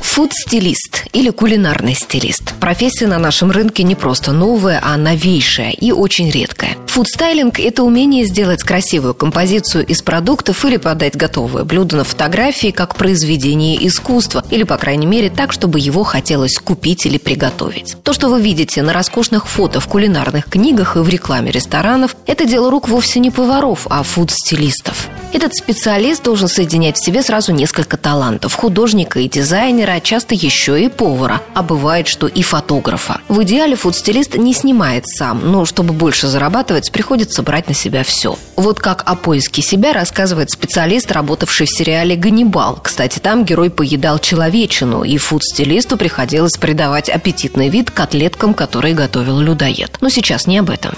Фуд-стилист или кулинарный стилист. Профессия на нашем рынке не просто новая, а новейшая и очень редкая. Фудстайлинг – это умение сделать красивую композицию из продуктов или подать готовое блюдо на фотографии как произведение искусства, или, по крайней мере, так, чтобы его хотелось купить или приготовить. То, что вы видите на роскошных фото в кулинарных книгах и в рекламе ресторанов, это дело рук вовсе не поваров, а фуд-стилистов. Этот специалист должен соединять в себе сразу несколько талантов – художника и дизайнера, а часто еще и повара, а бывает, что и фотографа. В идеале фуд-стилист не снимает сам, но чтобы больше зарабатывать, приходится брать на себя все. Вот как о поиске себя рассказывает специалист, работавший в сериале «Ганнибал». Кстати, там герой поедал человечину, и фуд-стилисту приходилось придавать аппетитный вид котлеткам, которые готовил людоед. Но сейчас не об этом.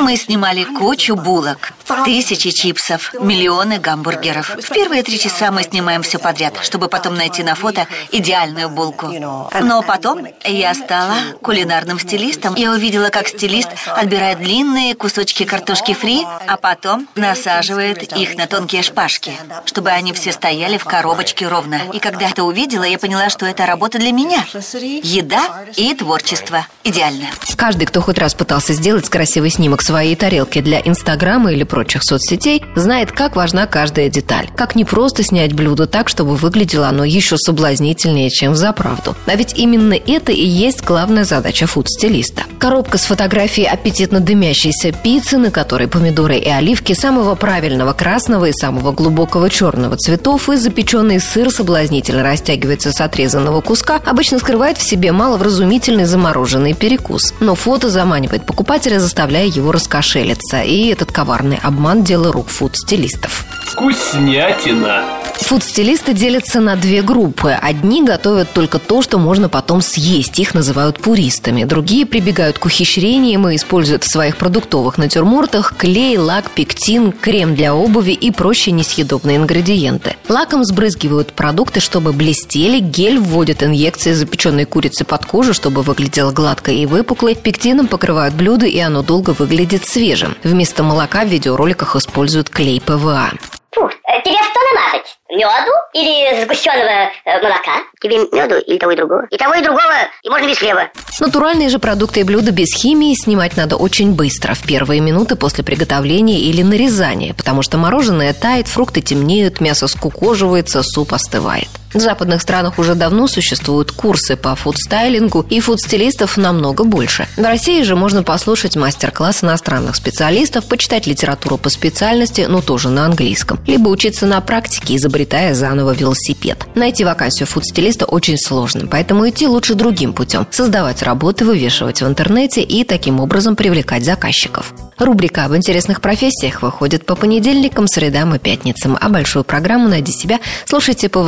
Мы снимали кучу булок, тысячи чипсов, миллионы гамбургеров. В первые три часа мы снимаем все подряд, чтобы потом найти на фото идеальную булку. Но потом я стала кулинарным стилистом. Я увидела, как стилист отбирает длинные кусочки картошки фри, а потом насаживает их на тонкие шпажки, чтобы они все стояли в коробочке ровно. И когда это увидела, я поняла, что это работа для меня. Еда и творчество. Идеально. Каждый, кто хоть раз пытался сделать красивый снимок своей тарелки для Инстаграма или прочих соцсетей, знает, как важна каждая деталь. Как не просто снять блюдо так, чтобы выглядело оно еще соблазнительнее, чем в заправду. А ведь именно это и есть главная задача фуд-стилиста. Коробка с фотографией аппетитно дымящейся пиццы, на которой помидоры и оливки самого правильного красного и самого глубокого черного цветов и запеченный сыр соблазнительно растягивается с отрезанного куска, обычно скрывает в себе маловразумительный замороженный перекус. Но фото заманивает покупателя, заставляя его раскошелиться. И этот коварный обман – дело рук фуд-стилистов. Вкуснятина! Фуд-стилисты делятся на две группы. Одни готовят только то, что можно потом съесть. Их называют пуристами. Другие прибегают к ухищрениям и используют в своих продуктовых натюрмортах клей, лак, пектин, крем для обуви и прочие несъедобные ингредиенты. Лаком сбрызгивают продукты, чтобы блестели. Гель вводят инъекции запеченной курицы под кожу, чтобы выглядело гладко и выпуклой. Пектином покрывают блюдо, и оно долго выглядит свежим. Вместо молока в видеороликах используют клей ПВА. Фу, э, тебе что намазать? Меду или сгущенного э, молока? Тебе меду или того и другого? И того и другого, и можно без хлеба. Натуральные же продукты и блюда без химии снимать надо очень быстро, в первые минуты после приготовления или нарезания, потому что мороженое тает, фрукты темнеют, мясо скукоживается, суп остывает. В западных странах уже давно существуют курсы по фудстайлингу, и фудстилистов намного больше. В России же можно послушать мастер-класс иностранных специалистов, почитать литературу по специальности, но тоже на английском, либо учиться на практике, изобретая заново велосипед. Найти вакансию фудстилиста очень сложно, поэтому идти лучше другим путем – создавать работы, вывешивать в интернете и таким образом привлекать заказчиков. Рубрика об интересных профессиях выходит по понедельникам, средам и пятницам, а большую программу «Найди себя» слушайте по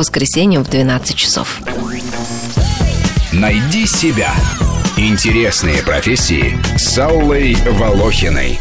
воскресеньям в 12 часов. Найди себя. Интересные профессии с Аллой Волохиной.